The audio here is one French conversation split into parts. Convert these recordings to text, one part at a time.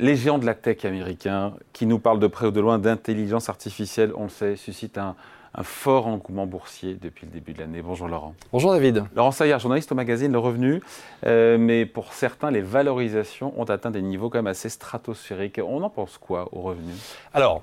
Les géants de la tech américains qui nous parlent de près ou de loin d'intelligence artificielle, on le sait, suscitent un, fort engouement boursier depuis le début de l'année. Bonjour Laurent. Bonjour David. Laurent Saillard, journaliste au magazine Le Revenu. Euh, mais pour certains, les valorisations ont atteint des niveaux quand même assez stratosphériques. On en pense quoi au revenu? Alors,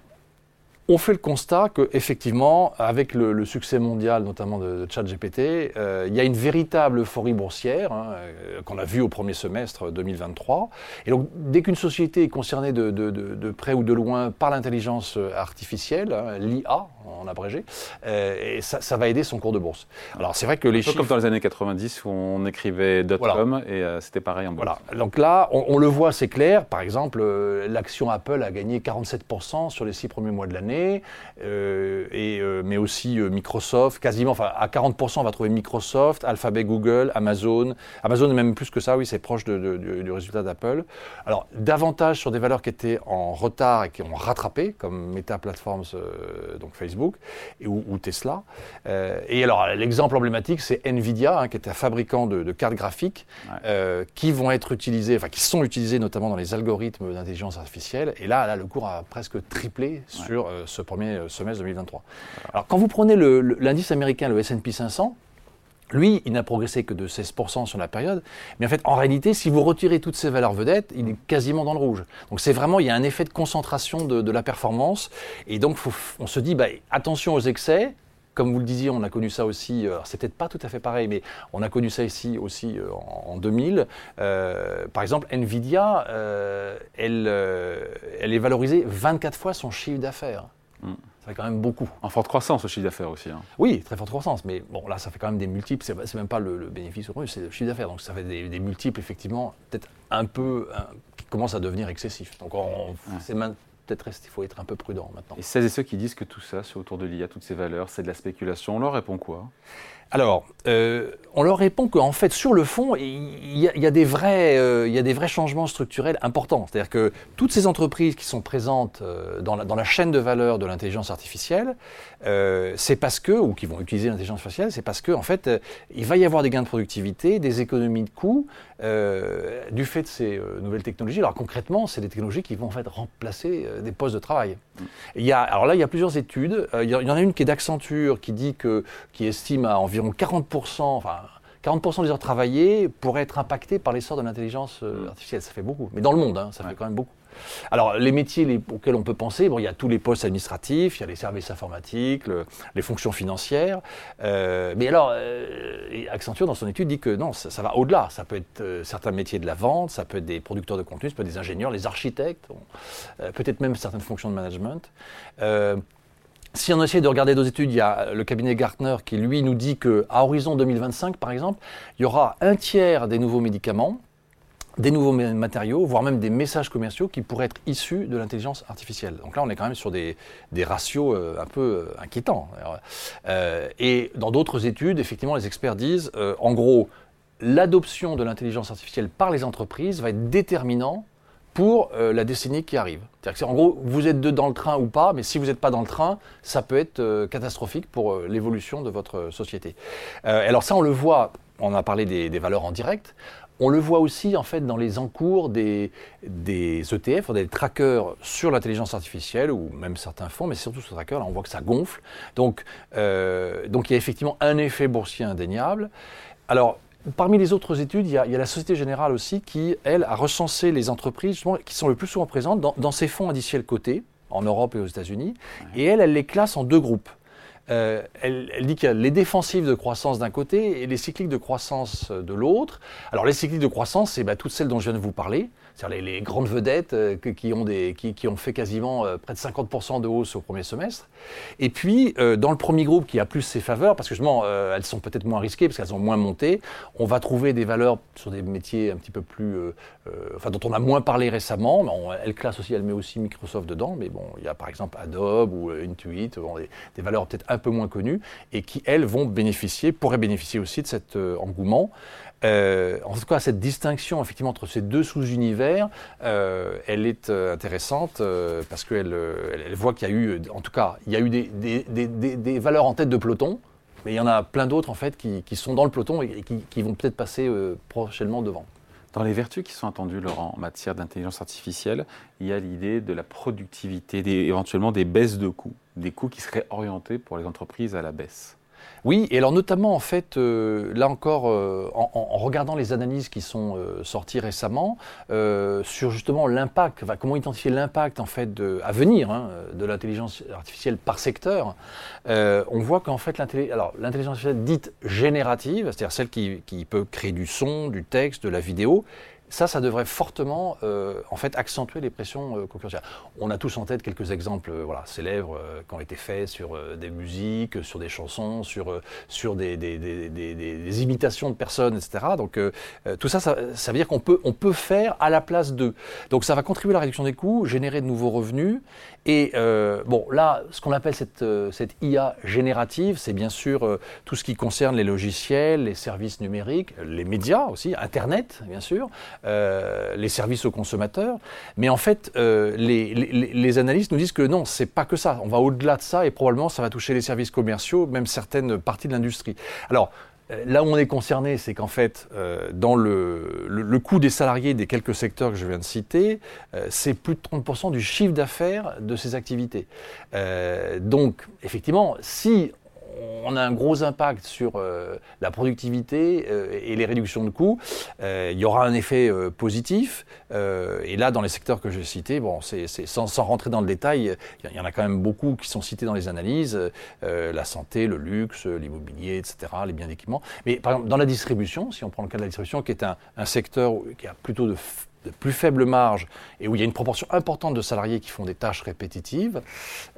on fait le constat qu'effectivement, avec le, succès mondial, notamment de, de ChatGPT, euh, il y a une véritable euphorie boursière hein, euh, qu'on a vue au premier semestre 2023. Et donc, dès qu'une société est concernée de, près ou de loin par l'intelligence artificielle, hein, l'IA en abrégé, euh, ça, va aider son cours de bourse. Alors, c'est vrai que les chiffres... Comme dans les années 90 où on écrivait .com et c'était pareil en bourse. Voilà. Donc là, on, on le voit, c'est clair. Par exemple, l'action Apple a gagné 47% sur les six premiers mois de l'année. Euh, et, euh, mais aussi euh, Microsoft, quasiment, enfin à 40% on va trouver Microsoft, Alphabet, Google, Amazon. Amazon est même plus que ça, oui, c'est proche du, résultat d'Apple. Alors davantage sur des valeurs qui étaient en retard et qui ont rattrapé, comme Meta Platforms, donc Facebook, et, ou, Tesla. et alors l'exemple emblématique, c'est Nvidia, hein, qui est un fabricant de, cartes graphiques, qui vont être utilisées, enfin qui sont utilisées notamment dans les algorithmes d'intelligence artificielle. Et là, là, le cours a presque triplé sur ce premier euh, semestre 2023. Alors quand vous prenez l'indice américain, le S&P 500, lui, il n'a progressé que de 16% sur la période, mais en fait, en réalité, si vous retirez toutes ces valeurs vedettes, il est quasiment dans le rouge. Donc c'est vraiment, il y a un effet de concentration de, la performance, et donc on se dit, bah, attention aux excès, comme vous le disiez, on a connu ça aussi, euh, c'est peut-être pas tout à fait pareil, mais on a connu ça ici aussi euh, en, 2000. par exemple, Nvidia, elle, elle est valorisée 24 fois son chiffre d'affaires. Ça fait quand même beaucoup. En forte croissance, le chiffre d'affaires aussi. Hein. Oui, très forte croissance. Mais bon, là, ça fait quand même des multiples. C'est même pas le, bénéfice au c'est le chiffre d'affaires. Donc ça fait des, multiples, effectivement, peut-être un peu. qui commencent à devenir excessifs. Donc c'est peut-être il faut être un peu prudent maintenant. Et celles et ceux qui disent que tout ça, c'est autour de l'IA, toutes ces valeurs, c'est de la spéculation, on leur répond quoi? Alors, euh, on leur répond qu'en fait, sur le fond, il y, a, des vrais, euh, changements structurels importants. C'est-à-dire que toutes ces entreprises qui sont présentes euh, dans, la, chaîne de valeur de l'intelligence artificielle, c'est parce que, ou qui vont utiliser l'intelligence artificielle, c'est parce que, en fait, il va y avoir des gains de productivité, des économies de coûts du fait de ces nouvelles technologies. Alors concrètement, c'est des technologies qui vont en fait remplacer des postes de travail. Il y a, alors là, il y a plusieurs études. il y en a une qui est d'Accenture, qui dit que, qui estime à environ environ 40%, enfin 40% des heures travaillées pourraient être impactées par l'essor de l'intelligence euh, artificielle. Ça fait beaucoup, mais dans le monde, hein, ça fait quand même beaucoup. Alors, les métiers auxquels on peut penser, il y a tous les postes administratifs, il y a les services informatiques, les fonctions financières. Euh, mais alors, euh, Accenture, dans son étude, dit que non, ça, va au-delà. Ça peut être certains métiers de la vente, ça peut être des producteurs de contenu, ça peut être des ingénieurs, les architectes, peut-être même certaines fonctions de management. Si on essaie de regarder d'autres études, il y a le cabinet Gartner qui, lui, nous dit qu'à horizon 2025, par exemple, il y aura un tiers des nouveaux médicaments, des nouveaux matériaux, voire même des messages commerciaux qui pourraient être issus de l'intelligence artificielle. Donc là, on est quand même sur des, ratios euh, un peu euh, inquiétants. Euh, et dans d'autres études, effectivement, les experts disent, en gros, l'adoption de l'intelligence artificielle par les entreprises va être déterminant pour la décennie qui arrive. Que en gros, vous êtes dans le train ou pas, mais si vous n'êtes pas dans le train, ça peut être catastrophique pour l'évolution de votre société. alors ça, on le voit, on a parlé des, valeurs en direct, on le voit aussi en fait dans les encours des, des ETF, des trackers sur l'intelligence artificielle ou même certains fonds, mais surtout sur trackers, là on voit que ça gonfle. Donc, donc il y a effectivement un effet boursier indéniable. Alors Parmi les autres études, il y, a, la Société Générale aussi qui, elle, a recensé les entreprises qui sont le plus souvent présentes dans, dans ces fonds indiciels cotés, en Europe et aux États-Unis. Et elle, elle les classe en deux groupes. Euh, elle, dit qu'il y a les défensives de croissance d'un côté et les cycliques de croissance de l'autre. Alors les cycliques de croissance, c'est bah, toutes celles dont je viens de vous parler, c'est-à-dire les, grandes vedettes euh, qui, ont fait quasiment euh, près de 50% de hausse au premier semestre. Et puis, euh, dans le premier groupe qui a plus ses faveurs, parce que justement, elles sont peut-être moins risquées, parce qu'elles ont moins monté, on va trouver des valeurs sur des métiers un petit peu plus... enfin, dont on a moins parlé récemment. elle classe aussi, elle met aussi Microsoft dedans, mais bon, il y a par exemple Adobe ou Intuit, des, des, valeurs peut-être un peu moins connues, et qui, elles, vont bénéficier, pourraient bénéficier aussi de cet engouement. Euh, en tout cas, cette distinction effectivement entre ces deux sous-univers, euh, elle est euh, intéressante parce qu'elle elle, voit qu'il y a eu, en tout cas, il y a eu des, valeurs en tête de peloton, mais il y en a plein d'autres en fait qui, qui sont dans le peloton et qui, qui vont peut-être passer prochainement devant. Dans les vertus qui sont attendues, Laurent, en matière d'intelligence artificielle, il y a l'idée de la productivité, éventuellement des baisses de coûts, des coûts qui seraient orientés pour les entreprises à la baisse. Oui, et alors notamment en fait, euh, là encore, euh, en, regardant les analyses qui sont euh, sorties récemment sur justement l'impact, comment identifier l'impact en fait de, à venir hein, de l'intelligence artificielle par secteur, on voit qu'en fait l'intelligence artificielle dite générative, c'est-à-dire celle qui, qui peut créer du son, du texte, de la vidéo, ça, ça devrait fortement euh, en fait accentuer les pressions euh, concurrentielles. On a tous en tête quelques exemples euh, voilà, célèbres qui ont été faits sur des musiques, sur des chansons, sur, sur des, des, des, des, imitations de personnes, etc. Donc tout ça, ça, ça, veut dire qu'on peut, on peut faire à la place d'eux. Donc ça va contribuer à la réduction des coûts, générer de nouveaux revenus. Et bon, là, ce qu'on appelle cette, cette IA générative, c'est bien sûr tout ce qui concerne les logiciels, les services numériques, les médias aussi, Internet, bien sûr. Euh, les services aux consommateurs. Mais en fait, euh, les, analystes nous disent que non, c'est pas que ça. On va au-delà de ça et probablement ça va toucher les services commerciaux, même certaines parties de l'industrie. Alors, euh, Là où on est concerné, c'est qu'en fait, dans le, le, coût des salariés des quelques secteurs que je viens de citer, c'est plus de 30% du chiffre d'affaires de ces activités. donc, effectivement, si on a un gros impact sur euh, la productivité euh, et les réductions de coûts. Euh, il y aura un effet positif. et là, dans les secteurs que j'ai cités, bon, sans, rentrer dans le détail, il y en a quand même beaucoup qui sont cités dans les analyses la santé, le luxe, l'immobilier, etc., les biens d'équipement. Mais par exemple, dans la distribution, si on prend le cas de la distribution, qui est un, un secteur qui a plutôt de de plus faible marge et où il y a une proportion importante de salariés qui font des tâches répétitives,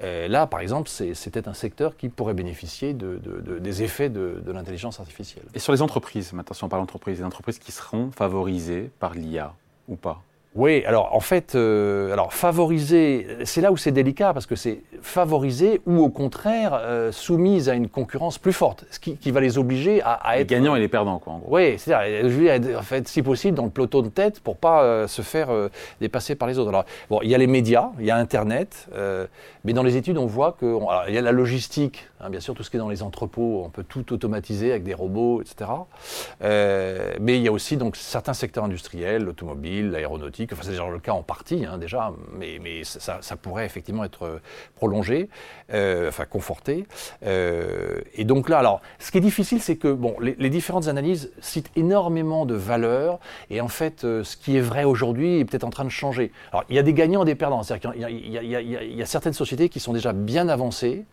euh, là, par exemple, peut-être un secteur qui pourrait bénéficier de, des effets de, l'intelligence artificielle. Et sur les entreprises, maintenant, si on parle d'entreprises, les entreprises qui seront favorisées par l'IA ou pas? Oui, alors en fait, euh, alors favoriser, c'est là où c'est délicat parce que c'est favoriser ou au contraire euh, soumise à une concurrence plus forte, ce qui, va les obliger à, à être les gagnants et les perdants, quoi. En gros. Oui, c'est-à-dire en fait, si possible, dans le peloton de tête pour pas euh, se faire dépasser par les autres. Alors bon, il y a les médias, il y a Internet, mais dans les études, on voit que il y a la logistique, hein, bien sûr, tout ce qui est dans les entrepôts, on peut tout automatiser avec des robots, etc. mais il y a aussi donc certains secteurs industriels, l'automobile, l'aéronautique Enfin, c'est déjà le cas en partie, hein, déjà, mais, mais ça, pourrait effectivement être euh, prolongé, euh, enfin conforté. Euh, et donc là, alors, ce qui est difficile, c'est que bon, les, différentes analyses citent énormément de valeurs, et en fait, ce qui est vrai aujourd'hui est peut-être en train de changer. Alors, il y a des gagnants et des perdants. C'est-à-dire qu'il y, a certaines sociétés qui sont déjà bien avancées.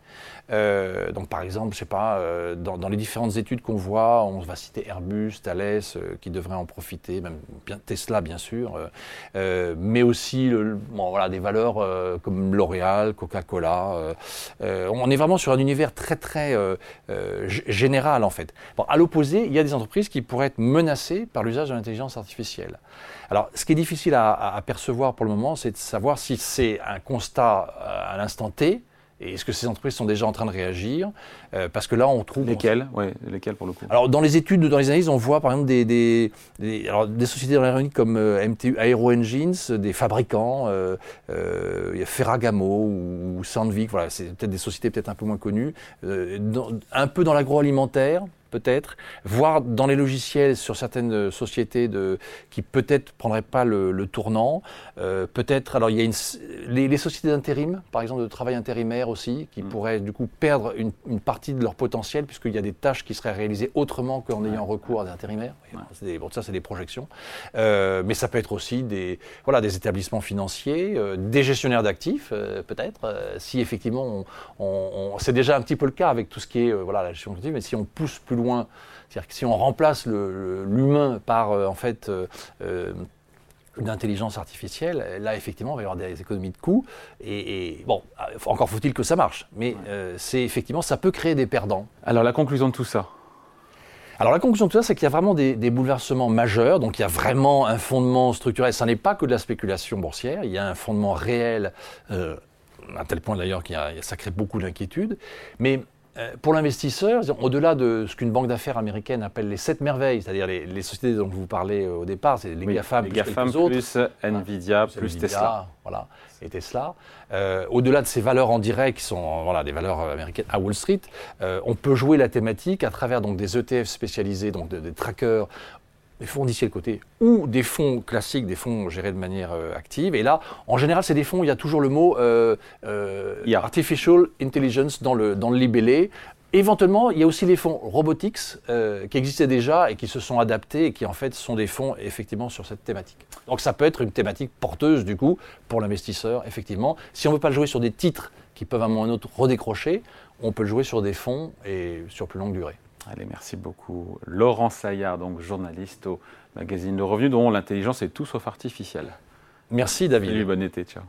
Donc, par exemple, je sais pas, dans, dans, les différentes études qu'on voit, on va citer Airbus, Thales, qui devraient en profiter, même Tesla, bien sûr. Euh, mais aussi bon, voilà, des valeurs euh, comme L'Oréal, Coca-Cola. Euh, on est vraiment sur un univers très très général en fait. Bon, à l'opposé, il y a des entreprises qui pourraient être menacées par l'usage de l'intelligence artificielle. Alors, ce qui est difficile à, à percevoir pour le moment, c'est de savoir si c'est un constat à l'instant T, et est-ce que ces entreprises sont déjà en train de réagir euh, Parce que là, on trouve... Lesquelles Oui, lesquelles pour le coup Alors, dans les études, dans les analyses, on voit par exemple des, des, des, alors, des sociétés comme euh, MTU Aero Engines, des fabricants, euh, euh, il y a Ferragamo ou, Sandvik, voilà, c'est peut-être des sociétés peut-être un peu moins connues, euh, dans, un peu dans l'agroalimentaire, peut-être, voire dans les logiciels sur certaines sociétés de, qui peut-être prendraient pas le, le tournant. Euh, peut-être, alors il y a une, les, les sociétés d'intérim, par exemple de travail intérimaire aussi, qui mm. pourraient du coup perdre une, une, partie de leur potentiel puisqu'il y a des tâches qui seraient réalisées autrement qu'en ayant recours à des intérimaires. Ouais. Bon, ça c'est des projections, euh, mais ça peut être aussi des, voilà, des établissements financiers, euh, des gestionnaires d'actifs euh, peut-être, euh, si effectivement on, on, on c'est déjà un petit peu le cas avec tout ce qui est euh, voilà la gestion d'actifs, mais si on pousse plus loin. C'est-à-dire que si on remplace l'humain par euh, en fait euh, euh, d'intelligence artificielle, là effectivement, il va y avoir des économies de coûts. Et, et bon, encore faut-il que ça marche. Mais euh, c'est effectivement, ça peut créer des perdants. Alors la conclusion de tout ça? Alors la conclusion de tout ça, c'est qu'il y a vraiment des, des, bouleversements majeurs, donc il y a vraiment un fondement structurel, ça n'est pas que de la spéculation boursière, il y a un fondement réel, euh, à tel point d'ailleurs qu'il ça crée beaucoup d'inquiétudes, mais euh, pour l'investisseur, au-delà de ce qu'une banque d'affaires américaine appelle les sept merveilles, c'est-à-dire les, les, sociétés dont je vous parlais euh, au départ, c'est les oui, GAFAM, les plus, GAFAM plus Nvidia, plus, plus Tesla. Voilà, et Tesla. Euh, au-delà de ces valeurs en direct qui sont voilà, des valeurs américaines à Wall Street, euh, on peut jouer la thématique à travers donc, des ETF spécialisés, donc des trackers des fonds indiciels cotés ou des fonds classiques, des fonds gérés de manière euh, active. Et là, en général, c'est des fonds, il y a toujours le mot euh, euh, artificial intelligence dans le, dans le libellé. Éventuellement, il y a aussi les fonds robotics qui existaient déjà et qui se sont adaptés et qui en fait sont des fonds effectivement sur cette thématique. Donc ça peut être une thématique porteuse du coup pour l'investisseur, effectivement. Si on ne veut pas le jouer sur des titres qui peuvent à un moment ou à un autre redécrocher, on peut le jouer sur des fonds et sur plus longue durée. Allez, merci beaucoup. Laurent Saillard, donc journaliste au magazine Le Revenu, dont l'intelligence est tout sauf artificielle. Merci David. Salut, bon été, ciao.